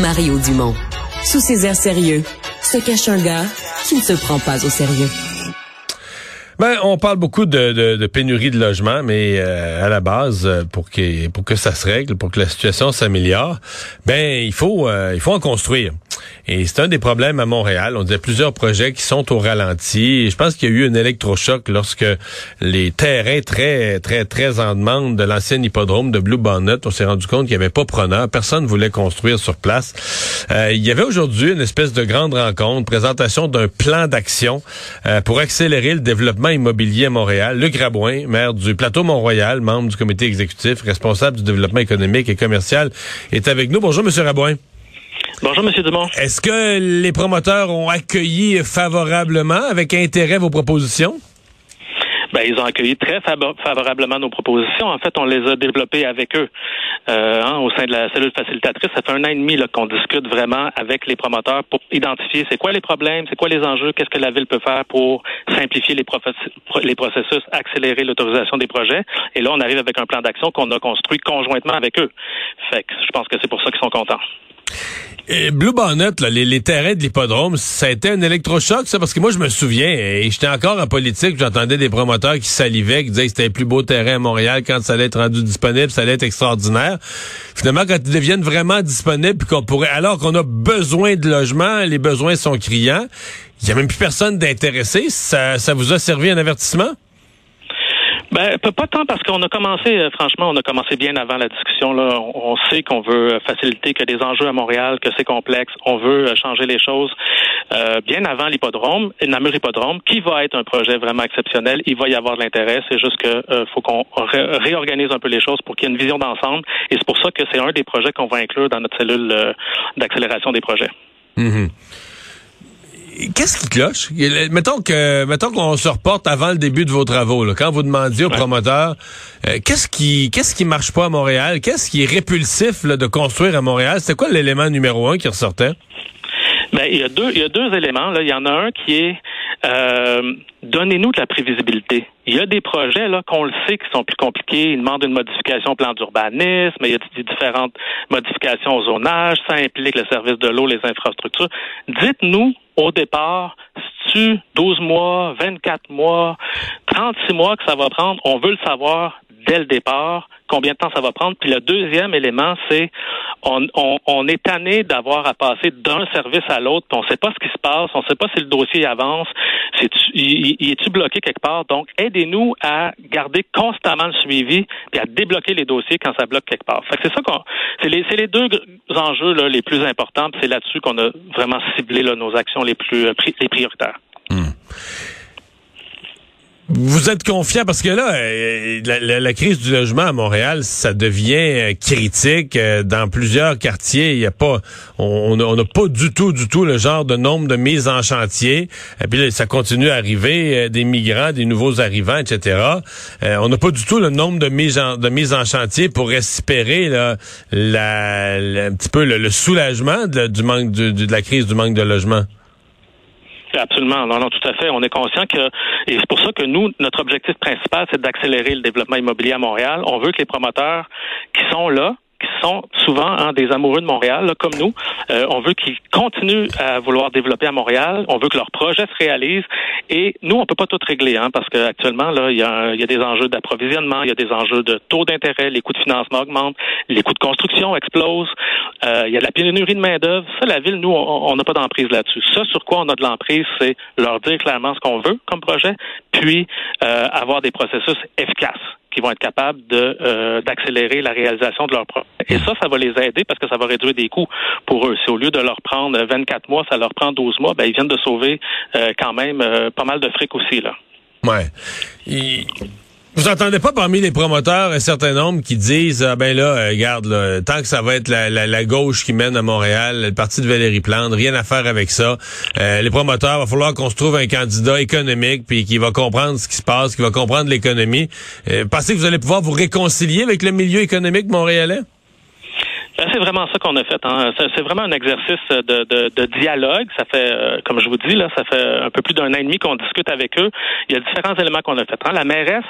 Mario Dumont. Sous ses airs sérieux, se cache un gars qui ne se prend pas au sérieux. Ben, on parle beaucoup de, pénurie de logement, mais euh, à la base, euh, pour que pour que ça se règle, pour que la situation s'améliore, ben il faut euh, il faut en construire. Et c'est un des problèmes à Montréal. On disait plusieurs projets qui sont au ralenti. je pense qu'il y a eu un électrochoc lorsque les terrains très, très, très en demande de l'ancien hippodrome de Blue Bonnet, on s'est rendu compte qu'il n'y avait pas preneur. Personne ne voulait construire sur place. Euh, il y avait aujourd'hui une espèce de grande rencontre, présentation d'un plan d'action euh, pour accélérer le développement immobilier à Montréal. Luc Rabouin, maire du Plateau Mont-Royal, membre du comité exécutif, responsable du développement économique et commercial, est avec nous. Bonjour, Monsieur Rabouin. Bonjour, M. Dumont. Est-ce que les promoteurs ont accueilli favorablement, avec intérêt, vos propositions? Ben, ils ont accueilli très favorablement nos propositions. En fait, on les a développées avec eux euh, hein, au sein de la cellule facilitatrice. Ça fait un an et demi qu'on discute vraiment avec les promoteurs pour identifier c'est quoi les problèmes, c'est quoi les enjeux, qu'est-ce que la ville peut faire pour simplifier les, les processus, accélérer l'autorisation des projets. Et là, on arrive avec un plan d'action qu'on a construit conjointement avec eux. Fait que je pense que c'est pour ça qu'ils sont contents. Blue Bonnet, les, terrains de l'hippodrome, ça a été un électrochoc, ça, parce que moi, je me souviens, et j'étais encore en politique, j'entendais des promoteurs qui salivaient, qui disaient que c'était le plus beau terrain à Montréal quand ça allait être rendu disponible, ça allait être extraordinaire. Finalement, quand ils deviennent vraiment disponibles, puis qu'on pourrait, alors qu'on a besoin de logements, les besoins sont criants, il y a même plus personne d'intéressé, ça, ça vous a servi un avertissement? Ben, pas tant parce qu'on a commencé, euh, franchement, on a commencé bien avant la discussion. Là. On, sait qu'on veut faciliter, que des enjeux à Montréal, que c'est complexe. On veut euh, changer les choses euh, bien avant l'hippodrome, Namur Hippodrome, qui va être un projet vraiment exceptionnel. Il va y avoir de l'intérêt. C'est juste que faut qu'on réorganise un peu les choses pour qu'il y ait une vision d'ensemble. Et c'est pour ça que c'est un des projets qu'on va inclure dans notre cellule d'accélération des projets. Mm-hmm qu'est-ce qui cloche? Mettons que mettons qu'on se reporte avant le début de vos travaux. Là, quand vous demandiez aux promoteurs euh, qu'est-ce qui qu'est-ce qui marche pas à Montréal, qu'est-ce qui est répulsif de construire à Montréal, c'était quoi l'élément numéro un qui ressortait? Ben, il y a deux il y a deux éléments. Là. Il y en a un qui est euh, donnez-nous de la prévisibilité. Il y a des projets là qu'on le sait qui sont plus compliqués. Ils demandent une modification au plan d'urbanisme, il y a différentes modifications au zonage, ça implique le service de l'eau, les infrastructures. Dites-nous au départ, si tu 12 mois, 24 mois, 36 mois que ça va prendre, on veut le savoir dès le départ combien de temps ça va prendre. Puis le deuxième élément, c'est on, est tanné d'avoir à passer d'un service à l'autre, on ne sait pas ce qui se passe, on ne sait pas si le dossier avance, c'est il, est-tu bloqué quelque part? Donc, aidez-nous à garder constamment le suivi et à débloquer les dossiers quand ça bloque quelque part. C'est ça qu'on, c'est les, deux enjeux les plus importants. C'est là-dessus qu'on a vraiment ciblé nos actions les plus euh, les prioritaires. Hmm. Vous êtes confiant? Parce que là, euh, la, crise du logement à Montréal, ça devient euh, critique euh, dans plusieurs quartiers. Il y a pas, on n'a pas du tout, du tout le genre de nombre de mises en chantier. Et puis ça continue à arriver, des migrants, des nouveaux arrivants, etc. on n'a pas du tout le nombre de mises en, de mises en chantier pour espérer là, un petit peu le, soulagement du manque de la crise du manque de logement. Absolument. Non, non, tout à fait. On est conscient que, et c'est pour ça que nous, notre objectif principal, c'est d'accélérer le développement immobilier à Montréal. On veut que les promoteurs qui sont là, qui sont souvent hein, des amoureux de Montréal, comme nous. Euh, on veut qu'ils continuent à vouloir développer à Montréal. On veut que leurs projets se réalisent. Et nous, on peut pas tout régler, hein, parce qu'actuellement, là, il y a, y a, des enjeux d'approvisionnement, il y a des enjeux de taux d'intérêt, les coûts de financement augmentent, les coûts de construction explosent. Euh, il y a de la pénurie de main d'œuvre. Ça, la ville, nous, on n'a pas d'emprise là-dessus. Ça, sur quoi on a de l'emprise, c'est leur dire clairement ce qu'on veut comme projet, puis euh, avoir des processus efficaces qui vont être capables de euh, d'accélérer la réalisation de leur projet. Et ça, ça va les aider parce que ça va réduire des coûts pour eux. Si au lieu de leur prendre 24 mois, ça leur prend 12 mois, ben ils viennent de sauver euh, quand même euh, pas mal de fric aussi là. Ouais. Vous entendez pas parmi les promoteurs un certain nombre qui disent ah ben là, euh, regarde, tant que ça va être la, la, gauche qui mène à Montréal, le parti de Valérie Plante, rien à faire avec ça. Euh, les promoteurs, va falloir qu'on se trouve un candidat économique puis qui va comprendre ce qui se passe, qui va comprendre l'économie. Euh, pensez que vous allez pouvoir vous réconcilier avec le milieu économique montréalais? C'est vraiment ça qu'on a fait. Hein. C'est vraiment un exercice de, de, de, dialogue. Ça fait, euh, comme je vous dis, là, ça fait un peu plus d'un an et demi qu'on discute avec eux. Il y a différents éléments qu'on a fait. Hein. La mairesse,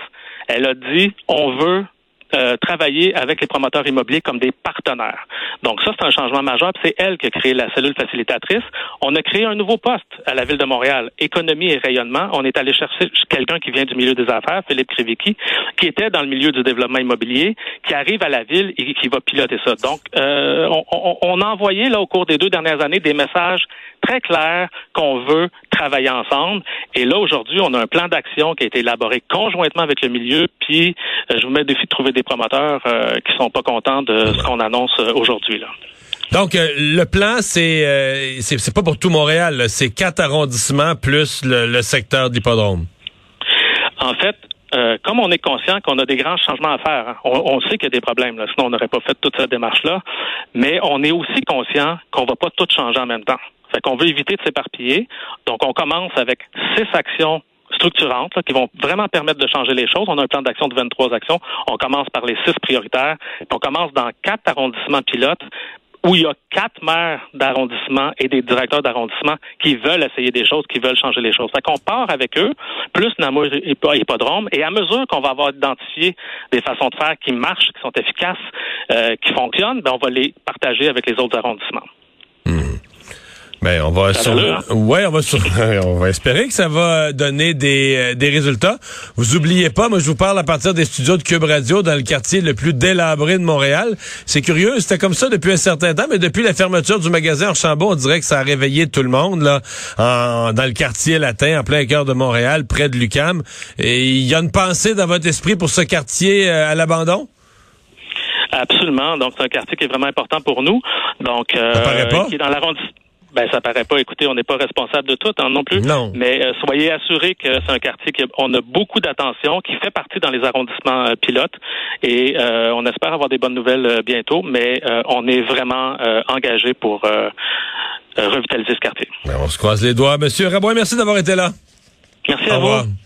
elle a dit, on veut euh, travailler avec les promoteurs immobiliers comme des partenaires. Donc ça, c'est un changement majeur. C'est elle qui a créé la cellule facilitatrice. On a créé un nouveau poste à la ville de Montréal, économie et rayonnement. On est allé chercher quelqu'un qui vient du milieu des affaires, Philippe Krivicki, qui était dans le milieu du développement immobilier, qui arrive à la ville et qui va piloter ça. Donc, euh, on, on a envoyé là au cours des deux dernières années des messages très clairs qu'on veut travailler ensemble. Et là, aujourd'hui, on a un plan d'action qui a été élaboré conjointement avec le milieu. Puis, euh, je vous mets le défi de trouver des promoteurs euh, qui sont pas contents de ce qu'on annonce euh, aujourd'hui. là. Donc, euh, le plan, c'est c'est pas pour tout Montréal. C'est quatre arrondissements plus le, secteur d'hippodrome. En fait, comme on est conscient qu'on a des grands changements à faire, hein, on, sait qu'il y a des problèmes, là, sinon on n'aurait pas fait toute cette démarche-là, mais on est aussi conscient qu'on va pas tout changer en même temps. Fait qu'on veut éviter de s'éparpiller. Donc, on commence avec six actions structurantes qui vont vraiment permettre de changer les choses. On a un plan d'action de 23 actions. On commence par les six prioritaires. On commence dans quatre arrondissements pilotes où il y a quatre maires d'arrondissement et des directeurs d'arrondissement qui veulent essayer des choses, qui veulent changer les choses. Fait qu'on part avec eux, plus Namur Hippodrome, et à mesure qu'on va avoir identifié des façons de faire qui marchent, qui sont efficaces, euh, qui fonctionnent, ben on va les partager avec les autres arrondissements. Ben, on va sur... ouais, on va sur... on va espérer que ça va donner des, euh, des résultats. Vous oubliez pas, moi je vous parle à partir des studios de Cube Radio dans le quartier le plus délabré de Montréal. C'est curieux, c'était comme ça depuis un certain temps, mais depuis la fermeture du magasin Archambault, on dirait que ça a réveillé tout le monde là, en, dans le quartier latin, en plein cœur de Montréal, près de Lucam. Et il y a une pensée dans votre esprit pour ce quartier euh, à l'abandon? Absolument. Donc, c'est un quartier qui est vraiment important pour nous. Donc, euh, pas? qui est dans l'arrondissement ben, ça paraît pas. Écoutez, on n'est pas responsable de tout hein, non plus. Non. Mais euh, soyez assurés que c'est un quartier qui on a beaucoup d'attention, qui fait partie dans les arrondissements euh, pilotes, et euh, on espère avoir des bonnes nouvelles bientôt. Mais on est vraiment engagé pour revitaliser ce quartier. Ben, on se croise les doigts, Monsieur Rabouin. Merci d'avoir été là. Merci à vous.